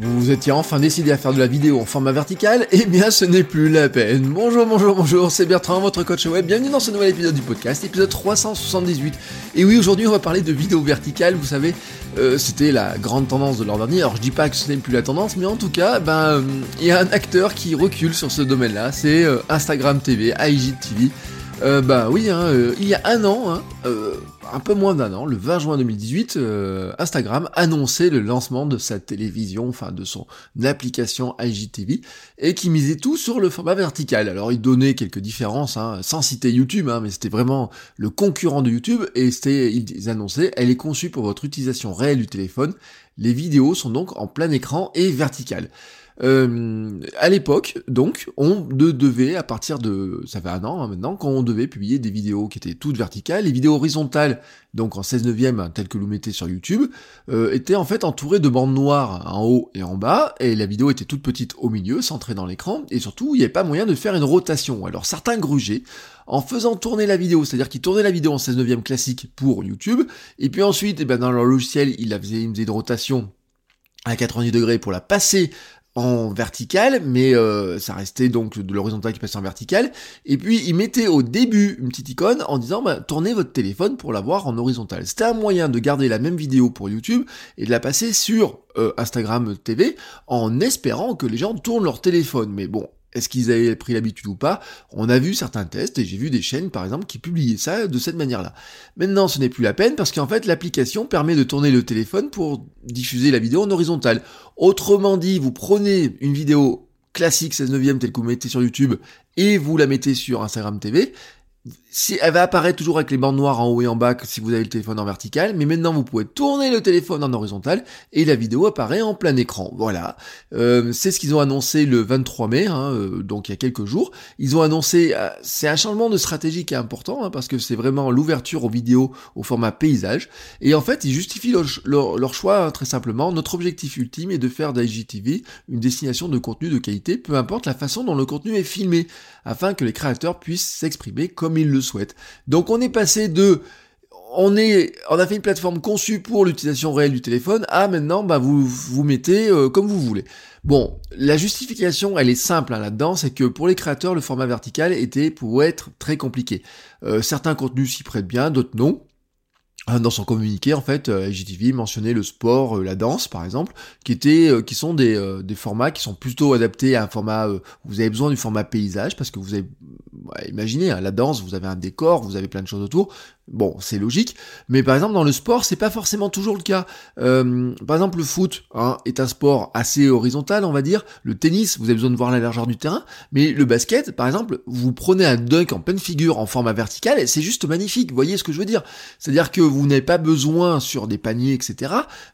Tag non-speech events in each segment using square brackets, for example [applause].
Vous étiez enfin décidé à faire de la vidéo en format vertical Eh bien, ce n'est plus la peine. Bonjour, bonjour, bonjour, c'est Bertrand, votre coach web. Bienvenue dans ce nouvel épisode du podcast, épisode 378. Et oui, aujourd'hui, on va parler de vidéo verticale. Vous savez, euh, c'était la grande tendance de l'an dernier. Alors, je dis pas que ce n'est plus la tendance, mais en tout cas, ben, il y a un acteur qui recule sur ce domaine-là. C'est euh, Instagram TV, IGTV. Euh, bah oui, hein, euh, il y a un an, hein, euh, un peu moins d'un an, le 20 juin 2018, euh, Instagram annonçait le lancement de sa télévision, enfin de son application IGTV, et qui misait tout sur le format vertical. Alors il donnait quelques différences, hein, sans citer YouTube, hein, mais c'était vraiment le concurrent de YouTube, et c'était, ils annonçaient, elle est conçue pour votre utilisation réelle du téléphone. Les vidéos sont donc en plein écran et verticales. Euh, à l'époque, donc, on de- devait, à partir de, ça fait un an hein, maintenant, quand on devait publier des vidéos qui étaient toutes verticales, les vidéos horizontales, donc en 16 neuvième, hein, telles que vous mettez sur YouTube, euh, étaient en fait entourées de bandes noires en haut et en bas, et la vidéo était toute petite au milieu, centrée dans l'écran, et surtout, il n'y avait pas moyen de faire une rotation. Alors certains grugeaient, en faisant tourner la vidéo, c'est-à-dire qu'ils tournaient la vidéo en 16 neuvième classique pour YouTube, et puis ensuite, eh ben, dans leur logiciel, ils faisaient, ils faisaient une rotation à 90 degrés pour la passer en vertical, mais euh, ça restait donc de l'horizontal qui passait en vertical. Et puis il mettait au début une petite icône en disant bah, tournez votre téléphone pour la voir en horizontal. C'était un moyen de garder la même vidéo pour YouTube et de la passer sur euh, Instagram TV en espérant que les gens tournent leur téléphone. Mais bon. Est-ce qu'ils avaient pris l'habitude ou pas On a vu certains tests et j'ai vu des chaînes par exemple qui publiaient ça de cette manière-là. Maintenant ce n'est plus la peine parce qu'en fait l'application permet de tourner le téléphone pour diffuser la vidéo en horizontal. Autrement dit, vous prenez une vidéo classique 16 neuvième telle que vous mettez sur YouTube et vous la mettez sur Instagram TV. Si, elle va apparaître toujours avec les bandes noires en haut et en bas si vous avez le téléphone en vertical, mais maintenant vous pouvez tourner le téléphone en horizontal et la vidéo apparaît en plein écran. Voilà, Euh, c'est ce qu'ils ont annoncé le 23 mai, hein, euh, donc il y a quelques jours. Ils ont annoncé, euh, c'est un changement de stratégie qui est important hein, parce que c'est vraiment l'ouverture aux vidéos au format paysage. Et en fait, ils justifient leur, leur- leur choix hein, très simplement. Notre objectif ultime est de faire d'IGTV une destination de contenu de qualité, peu importe la façon dont le contenu est filmé, afin que les créateurs puissent s'exprimer comme ils le souhaitent. Donc on est passé de on est, on a fait une plateforme conçue pour l'utilisation réelle du téléphone. à maintenant, bah vous vous mettez euh, comme vous voulez. Bon, la justification, elle est simple hein, là-dedans, c'est que pour les créateurs, le format vertical était pour être très compliqué. Euh, certains contenus s'y prêtent bien, d'autres non. Hein, Dans son communiqué, en fait, euh, IGTV mentionnait le sport, euh, la danse, par exemple, qui étaient, euh, qui sont des, euh, des formats qui sont plutôt adaptés à un format. euh, vous avez besoin du format paysage parce que vous avez, imaginez, hein, la danse, vous avez un décor, vous avez plein de choses autour. Bon, c'est logique. Mais par exemple, dans le sport, c'est pas forcément toujours le cas. Euh, par exemple, le foot hein, est un sport assez horizontal, on va dire. Le tennis, vous avez besoin de voir la largeur du terrain. Mais le basket, par exemple, vous prenez un dunk en pleine figure en format vertical, c'est juste magnifique. Vous voyez ce que je veux dire? C'est-à-dire que vous n'avez pas besoin sur des paniers, etc.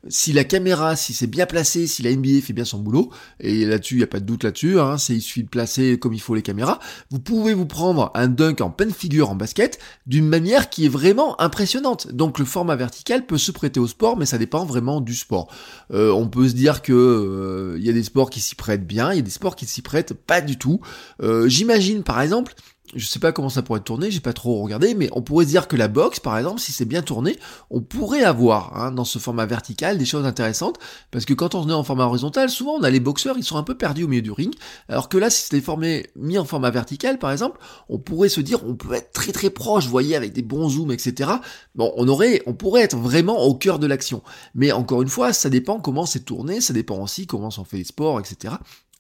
Si la caméra, si c'est bien placé, si la NBA fait bien son boulot, et là-dessus, il n'y a pas de doute là-dessus, hein, c'est il suffit de placer comme il faut les caméras, vous pouvez vous prendre un dunk en pleine figure en basket d'une manière qui est vraiment impressionnante. Donc le format vertical peut se prêter au sport, mais ça dépend vraiment du sport. Euh, on peut se dire que euh, il y a des sports qui s'y prêtent bien, il y a des sports qui s'y prêtent pas du tout. Euh, J'imagine par exemple je sais pas comment ça pourrait tourner, j'ai pas trop regardé, mais on pourrait se dire que la boxe, par exemple, si c'est bien tourné, on pourrait avoir hein, dans ce format vertical des choses intéressantes, parce que quand on est en format horizontal, souvent on a les boxeurs, ils sont un peu perdus au milieu du ring, alors que là, si c'était formé mis en format vertical, par exemple, on pourrait se dire, on peut être très très proche, vous voyez, avec des bons zooms, etc. Bon, on aurait, on pourrait être vraiment au cœur de l'action. Mais encore une fois, ça dépend comment c'est tourné, ça dépend aussi comment sont faits les sports, etc.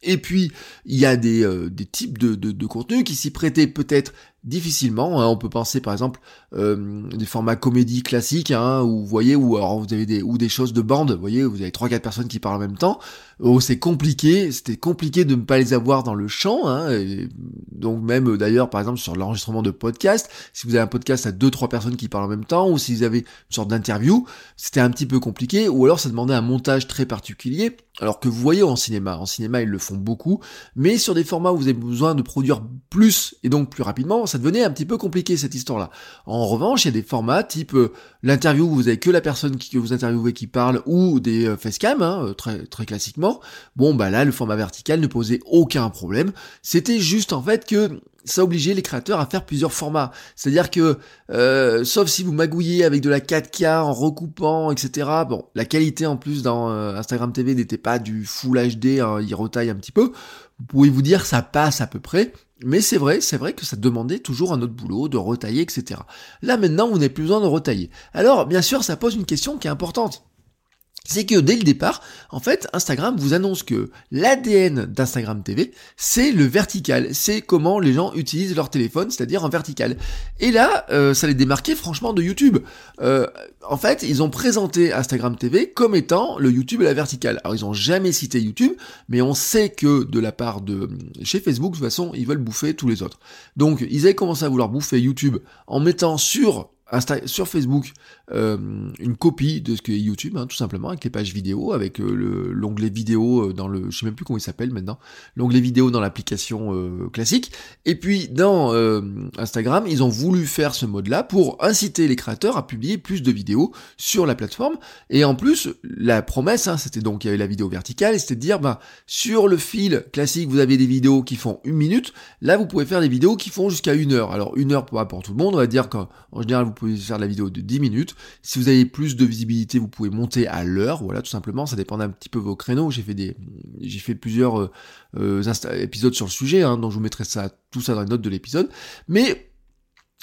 Et puis, il y a des, euh, types de, de, de contenus qui s'y prêtaient peut-être difficilement. Hein. On peut penser par exemple euh, des formats comédie classiques, hein, où vous voyez, ou alors vous avez des ou des choses de bande, vous voyez, vous avez trois quatre personnes qui parlent en même temps. Oh, c'est compliqué, c'était compliqué de ne pas les avoir dans le champ. Hein, donc même euh, d'ailleurs, par exemple sur l'enregistrement de podcast, si vous avez un podcast à deux trois personnes qui parlent en même temps, ou si vous avez une sorte d'interview, c'était un petit peu compliqué, ou alors ça demandait un montage très particulier. Alors que vous voyez en cinéma, en cinéma ils le font beaucoup, mais sur des formats où vous avez besoin de produire plus et donc plus rapidement, devenait un petit peu compliqué cette histoire-là. En revanche, il y a des formats type euh, l'interview où vous avez que la personne que vous interviewez qui parle ou des euh, facecam, hein, euh, très, très classiquement. Bon bah là, le format vertical ne posait aucun problème. C'était juste en fait que ça obligeait les créateurs à faire plusieurs formats. C'est-à-dire que, euh, sauf si vous magouillez avec de la 4K en recoupant, etc. Bon, la qualité en plus dans euh, Instagram TV n'était pas du Full HD, hein, il retaille un petit peu. Vous pouvez vous dire ça passe à peu près. Mais c'est vrai, c'est vrai que ça demandait toujours un autre boulot, de retailler, etc. Là maintenant, vous n'avez plus besoin de retailler. Alors, bien sûr, ça pose une question qui est importante c'est que dès le départ, en fait, Instagram vous annonce que l'ADN d'Instagram TV, c'est le vertical, c'est comment les gens utilisent leur téléphone, c'est-à-dire en vertical. Et là, euh, ça les démarquait franchement de YouTube. Euh, en fait, ils ont présenté Instagram TV comme étant le YouTube à la verticale. Alors, ils ont jamais cité YouTube, mais on sait que de la part de chez Facebook, de toute façon, ils veulent bouffer tous les autres. Donc, ils avaient commencé à vouloir bouffer YouTube en mettant sur sur Facebook euh, une copie de ce que YouTube, hein, tout simplement, avec les pages vidéo, avec euh, l'onglet vidéo euh, dans le, je sais même plus comment il s'appelle maintenant, l'onglet vidéo dans l'application classique. Et puis dans Instagram, ils ont voulu faire ce mode-là pour inciter les créateurs à publier plus de vidéos sur la plateforme. Et en plus, la promesse, hein, c'était donc il y avait la vidéo verticale, c'était de dire, bah sur le fil classique, vous avez des vidéos qui font une minute. Là, vous pouvez faire des vidéos qui font jusqu'à une heure. Alors une heure pas pour tout le monde, on va dire qu'en général vous pouvez faire la vidéo de 10 minutes. Si vous avez plus de visibilité, vous pouvez monter à l'heure. Voilà, tout simplement, ça dépend un petit peu vos créneaux. J'ai fait des, j'ai fait plusieurs euh, épisodes sur le sujet, hein, donc je vous mettrai ça, tout ça dans les notes de l'épisode. Mais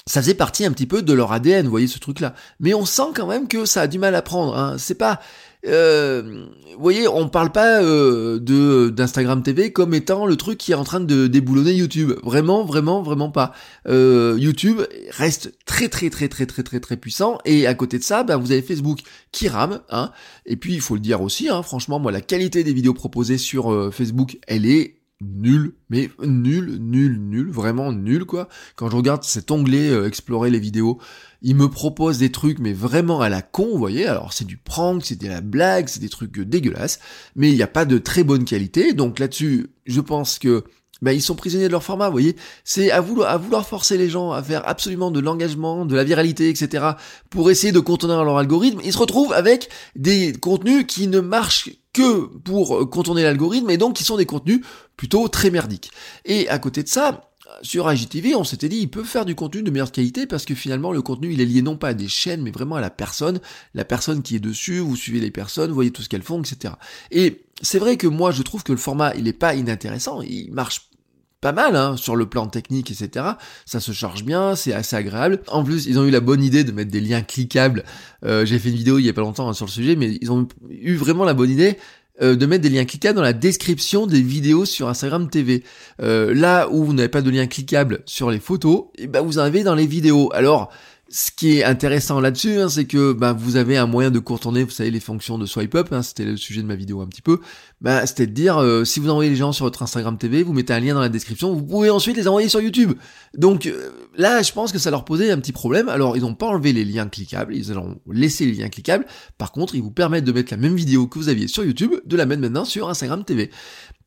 ça faisait partie un petit peu de leur ADN, vous voyez ce truc-là. Mais on sent quand même que ça a du mal à prendre. Hein. C'est pas, euh, vous voyez, on parle pas euh, de d'Instagram TV comme étant le truc qui est en train de déboulonner YouTube. Vraiment, vraiment, vraiment pas. Euh, YouTube reste très, très, très, très, très, très, très puissant. Et à côté de ça, ben, vous avez Facebook qui rame. Hein. Et puis, il faut le dire aussi, hein, franchement, moi, la qualité des vidéos proposées sur euh, Facebook, elle est nul, mais nul, nul, nul, vraiment nul quoi. Quand je regarde cet onglet euh, explorer les vidéos, il me propose des trucs mais vraiment à la con, vous voyez. Alors c'est du prank, c'est de la blague, c'est des trucs dégueulasses, mais il n'y a pas de très bonne qualité. Donc là-dessus, je pense que ben, ils sont prisonniers de leur format, vous voyez. C'est à vouloir, à vouloir forcer les gens à faire absolument de l'engagement, de la viralité, etc. pour essayer de contourner leur algorithme. Ils se retrouvent avec des contenus qui ne marchent que pour contourner l'algorithme et donc qui sont des contenus plutôt très merdiques. Et à côté de ça, sur IGTV, on s'était dit, il peut faire du contenu de meilleure qualité parce que finalement, le contenu, il est lié non pas à des chaînes, mais vraiment à la personne, la personne qui est dessus, vous suivez les personnes, vous voyez tout ce qu'elles font, etc. Et c'est vrai que moi, je trouve que le format, il est pas inintéressant, il marche pas mal hein, sur le plan technique, etc. Ça se charge bien, c'est assez agréable. En plus, ils ont eu la bonne idée de mettre des liens cliquables. Euh, j'ai fait une vidéo il y a pas longtemps hein, sur le sujet, mais ils ont eu vraiment la bonne idée euh, de mettre des liens cliquables dans la description des vidéos sur Instagram TV. Euh, là où vous n'avez pas de lien cliquable sur les photos, et eh ben vous en avez dans les vidéos. Alors ce qui est intéressant là-dessus, hein, c'est que bah, vous avez un moyen de contourner, vous savez, les fonctions de swipe up, hein, c'était le sujet de ma vidéo un petit peu, bah, c'était de dire, euh, si vous envoyez les gens sur votre Instagram TV, vous mettez un lien dans la description, vous pouvez ensuite les envoyer sur YouTube. Donc euh, là, je pense que ça leur posait un petit problème. Alors, ils n'ont pas enlevé les liens cliquables, ils ont laissé les liens cliquables. Par contre, ils vous permettent de mettre la même vidéo que vous aviez sur YouTube, de la mettre maintenant sur Instagram TV.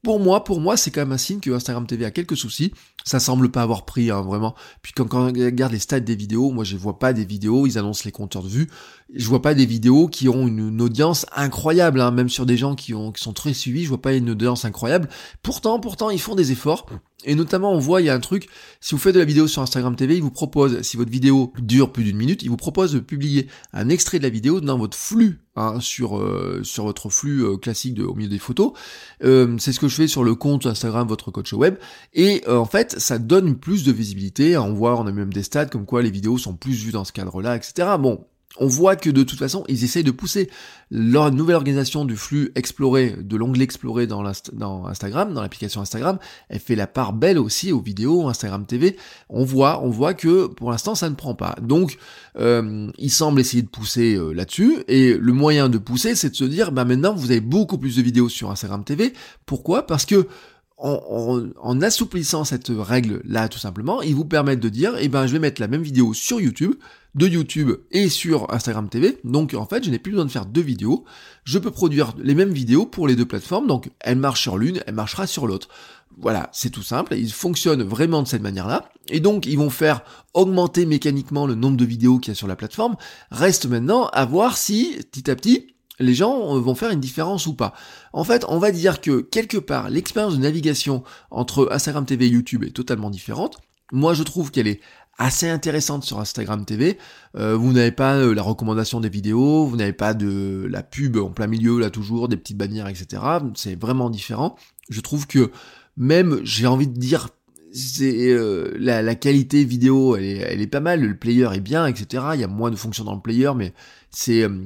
Pour moi, pour moi, c'est quand même un signe que Instagram TV a quelques soucis. Ça semble pas avoir pris, hein, vraiment. Puis quand, quand on regarde les stats des vidéos, moi je vois pas des vidéos, ils annoncent les compteurs de vues. Je vois pas des vidéos qui ont une, audience incroyable, hein, même sur des gens qui, ont, sont très suivis, je vois pas une audience incroyable. Pourtant, pourtant, ils font des efforts. Et notamment, on voit, il y a un truc, si vous faites de la vidéo sur Instagram TV, il vous propose, si votre vidéo dure plus d'une minute, il vous propose de publier un extrait de la vidéo dans votre flux, hein, sur, euh, sur votre flux euh, classique de, au milieu des photos. Euh, c'est ce que je fais sur le compte Instagram, votre coach web. Et en fait, ça donne plus de visibilité. On voit, on a même des stats comme quoi les vidéos sont plus vues dans ce cadre-là, etc. Bon, on voit que de toute façon, ils essayent de pousser leur nouvelle organisation du flux exploré, de l'onglet exploré dans, Instagram, dans l'application Instagram, elle fait la part belle aussi aux vidéos Instagram TV. On voit, on voit que pour l'instant ça ne prend pas. Donc, euh, ils semblent essayer de pousser euh, là-dessus. Et le moyen de pousser, c'est de se dire, bah maintenant vous avez beaucoup plus de vidéos sur Instagram TV. Pourquoi? Parce que en, assouplissant cette règle là tout simplement, ils vous permettent de dire eh ben je vais mettre la même vidéo sur YouTube, de YouTube et sur Instagram TV. Donc en fait, je n'ai plus besoin de faire deux vidéos. Je peux produire les mêmes vidéos pour les deux plateformes. Donc elle marche sur l'une, elle marchera sur l'autre. Voilà, c'est tout simple. Ils fonctionnent vraiment de cette manière-là. Et donc ils vont faire augmenter mécaniquement le nombre de vidéos qu'il y a sur la plateforme. Reste maintenant à voir si petit à petit les gens euh, vont faire une différence ou pas. En fait, on va dire que quelque part, l'expérience de navigation entre Instagram TV et YouTube est totalement différente. Moi, je trouve qu'elle est assez intéressante sur Instagram TV. Euh, vous n'avez pas euh, la recommandation des vidéos, vous n'avez pas de la pub en plein milieu, là toujours, des petites bannières, etc. C'est vraiment différent. Je trouve que même, j'ai envie de dire, c'est la, qualité vidéo, elle est, elle est pas mal, le player est bien, etc. Il y a moins de fonctions dans le player, mais c'est euh,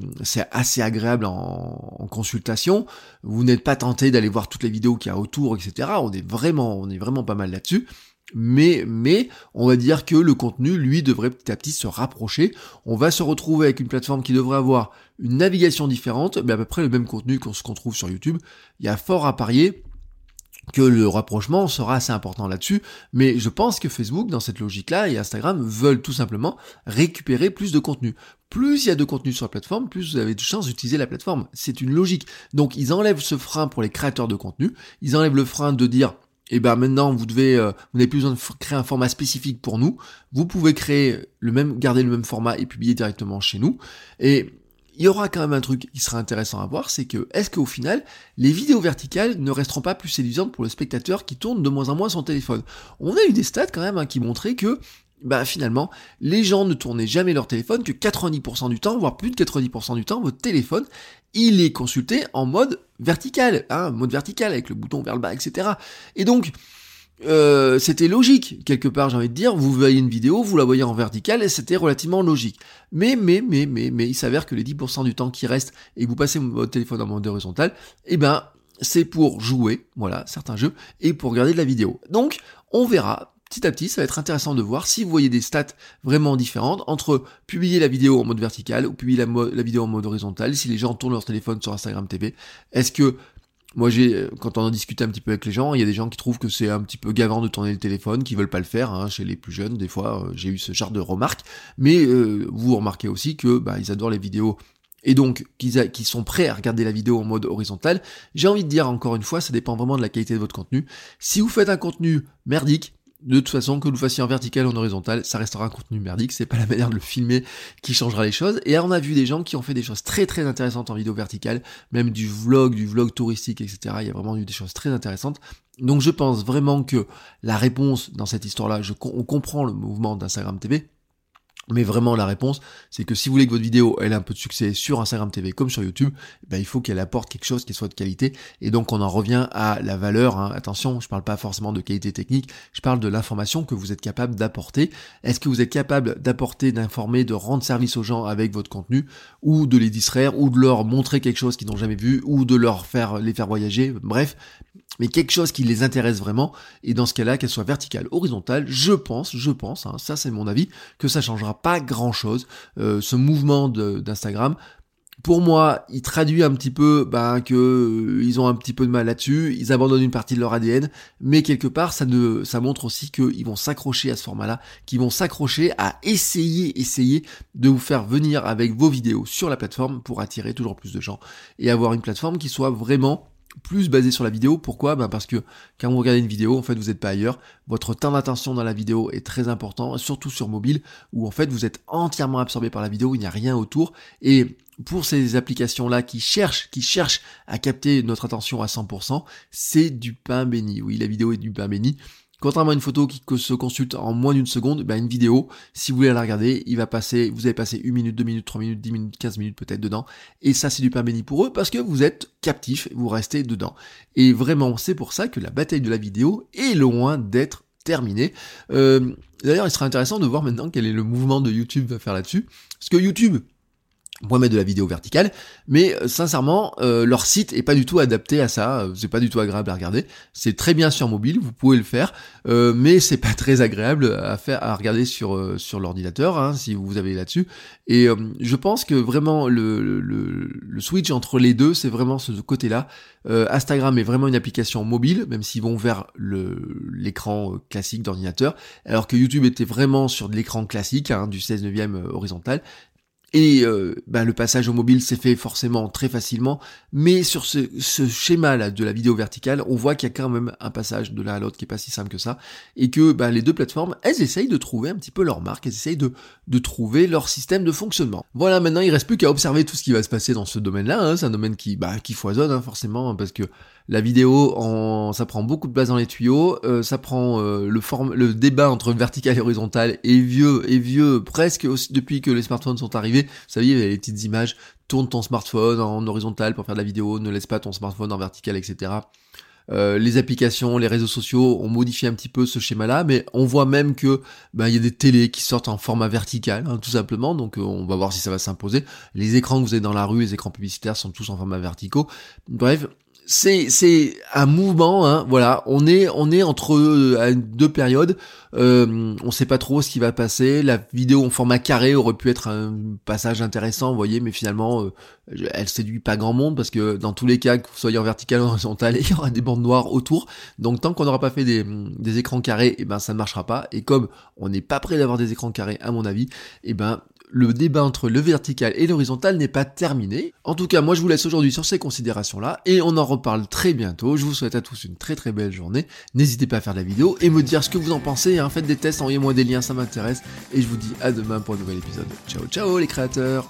assez agréable en, en consultation. Vous n'êtes pas tenté d'aller voir toutes les vidéos qu'il y a autour, etc. On est vraiment on est vraiment pas mal là-dessus. Mais, mais, on va dire que le contenu, lui, devrait petit à petit se rapprocher. On va se retrouver avec une plateforme qui devrait avoir une navigation différente, mais à peu près le même contenu qu'on trouve sur YouTube. Il y a fort à parier que le rapprochement sera assez important là-dessus, mais je pense que Facebook, dans cette logique-là, et Instagram veulent tout simplement récupérer plus de contenu. Plus il y a de contenu sur la plateforme, plus vous avez de chances d'utiliser la plateforme. C'est une logique. Donc ils enlèvent ce frein pour les créateurs de contenu, ils enlèvent le frein de dire eh ben maintenant vous devez euh, vous n'avez plus besoin de créer un format spécifique pour nous. Vous pouvez créer le même garder le même format et publier directement chez nous. Et il y aura quand même un truc qui sera intéressant à voir, c'est que est-ce qu'au final, les vidéos verticales ne resteront pas plus séduisantes pour le spectateur qui tourne de moins en moins son téléphone? On a eu des stats quand même hein, qui montraient que bah finalement, les gens ne tournaient jamais leur téléphone que 90% du temps, voire plus de 90% du temps, votre téléphone, il est consulté en mode vertical, hein, mode vertical avec le bouton vers le bas, etc. Et donc, euh, c'était logique, quelque part, j'ai envie de dire, vous voyez une vidéo, vous la voyez en vertical, et c'était relativement logique. Mais, mais, mais, mais, mais, il s'avère que les 10% du temps qui reste, et que vous passez votre téléphone en mode horizontal, eh ben, c'est pour jouer, voilà, certains jeux, et pour regarder de la vidéo. Donc, on verra, petit à petit, ça va être intéressant de voir si vous voyez des stats vraiment différentes entre publier la vidéo en mode vertical ou publier la, vidéo en mode horizontal, si les gens tournent leur téléphone sur Instagram TV. Est-ce que moi, j'ai, quand on en discute un petit peu avec les gens, il y a des gens qui trouvent que c'est un petit peu gavant de tourner le téléphone, qui veulent pas le faire. Hein, chez les plus jeunes, des fois, euh, j'ai eu ce genre de remarques. Mais euh, vous remarquez aussi que bah, ils adorent les vidéos et donc qu'ils qui sont prêts à regarder la vidéo en mode horizontal. J'ai envie de dire encore une fois, ça dépend vraiment de la qualité de votre contenu. Si vous faites un contenu merdique, de toute façon, que vous fassiez en vertical ou en horizontal, ça restera un contenu merdique, c'est pas la manière de le filmer qui changera les choses. Et on a vu des gens qui ont fait des choses très très intéressantes en vidéo verticale, même du vlog, du vlog touristique, etc. Il y a vraiment eu des choses très intéressantes. Donc je pense vraiment que la réponse dans cette histoire-là, on comprend le mouvement d'Instagram TV, mais vraiment, la réponse, c'est que si vous voulez que votre vidéo ait un peu de succès sur Instagram TV comme sur YouTube, ben, il faut qu'elle apporte quelque chose qui soit de qualité. Et donc, on en revient à la valeur. Hein. Attention, je parle pas forcément de qualité technique, je parle de l'information que vous êtes capable d'apporter. Est-ce que vous êtes capable d'apporter, d'informer, de rendre service aux gens avec votre contenu, ou de les distraire, ou de leur montrer quelque chose qu'ils n'ont jamais vu, ou de leur faire les faire voyager? Bref, mais quelque chose qui les intéresse vraiment, et dans ce cas-là, qu'elle soit verticale, horizontale, je pense, je pense, hein, ça c'est mon avis, que ça changera pas grand-chose. Euh, ce mouvement d'Instagram, pour moi, il traduit un petit peu ben, que euh, ils ont un petit peu de mal là-dessus, ils abandonnent une partie de leur ADN, mais quelque part, ça ça montre aussi qu'ils vont s'accrocher à ce format-là, qu'ils vont s'accrocher à essayer, essayer de vous faire venir avec vos vidéos sur la plateforme pour attirer toujours plus de gens et avoir une plateforme qui soit vraiment plus basé sur la vidéo. Pourquoi? Ben Parce que quand vous regardez une vidéo, en fait, vous n'êtes pas ailleurs. Votre temps d'attention dans la vidéo est très important, surtout sur mobile, où en fait, vous êtes entièrement absorbé par la vidéo, il n'y a rien autour. Et pour ces applications-là qui cherchent, qui cherchent à capter notre attention à 100%, c'est du pain béni. Oui, la vidéo est du pain béni. Contrairement à une photo qui se consulte en moins d'une seconde, ben une vidéo, si vous voulez la regarder, il va passer, vous allez passer une minute, deux minutes, trois minutes, dix minutes, quinze minutes peut-être dedans. Et ça, c'est du pain béni pour eux parce que vous êtes captif, vous restez dedans. Et vraiment, c'est pour ça que la bataille de la vidéo est loin d'être terminée. Euh, D'ailleurs, il sera intéressant de voir maintenant quel est le mouvement de YouTube va faire là-dessus. Parce que YouTube, pourrait mettre de la vidéo verticale, mais euh, sincèrement, euh, leur site est pas du tout adapté à ça. C'est pas du tout agréable à regarder. C'est très bien sur mobile, vous pouvez le faire, euh, mais c'est pas [laughs] très agréable à faire, à regarder sur sur l'ordinateur, hein, si vous avez là-dessus. Et je pense que vraiment le, le, le, switch entre les deux, c'est vraiment ce côté-là. Instagram est vraiment une application mobile, même s'ils vont vers l'écran classique d'ordinateur, alors que YouTube était vraiment sur de l'écran classique, hein, du 16 neuvième horizontal. Et euh, bah, le passage au mobile s'est fait forcément très facilement, mais sur ce, schéma-là de la vidéo verticale, on voit qu'il y a quand même un passage de l'un à l'autre qui est pas si simple que ça, et que bah, les deux plateformes, elles essayent de trouver un petit peu leur marque, elles essayent de, de trouver leur système de fonctionnement. Voilà, maintenant il reste plus qu'à observer tout ce qui va se passer dans ce domaine-là, hein. c'est un domaine qui, bah, qui foisonne hein, forcément, parce que la vidéo, ça prend beaucoup de place dans les tuyaux. Euh, ça prend euh, le, le débat entre vertical et horizontal est vieux, et vieux presque aussi depuis que les smartphones sont arrivés. Vous savez, les petites images. Tourne ton smartphone en horizontal pour faire de la vidéo. Ne laisse pas ton smartphone en vertical, etc. Euh, les applications, les réseaux sociaux ont modifié un petit peu ce schéma-là, mais on voit même que ben, il y a des télés qui sortent en format vertical, hein, tout simplement. Donc on va voir si ça va s'imposer. Les écrans que vous avez dans la rue, les écrans publicitaires sont tous en format verticaux. Bref, c'est c'est un mouvement hein, voilà. On est on est entre euh, deux périodes. Euh, on sait pas trop ce qui va passer. La vidéo en format carré aurait pu être un passage intéressant vous voyez mais finalement euh, elle séduit pas grand monde parce que dans tous les cas que vous soyez en vertical ou en horizontal [laughs] il y aura des bandes noires autour. Donc tant qu'on n'aura pas fait des, écrans carrés eh ben ça ne marchera pas. Et comme on n'est pas prêt d'avoir des écrans carrés à mon avis eh ben le débat entre le vertical et l'horizontal n'est pas terminé. En tout cas, moi je vous laisse aujourd'hui sur ces considérations-là et on en reparle très bientôt. Je vous souhaite à tous une très très belle journée. N'hésitez pas à faire la vidéo et me dire ce que vous en pensez. Hein. Faites des tests, envoyez-moi des liens, ça m'intéresse. Et je vous dis à demain pour un nouvel épisode. Ciao ciao les créateurs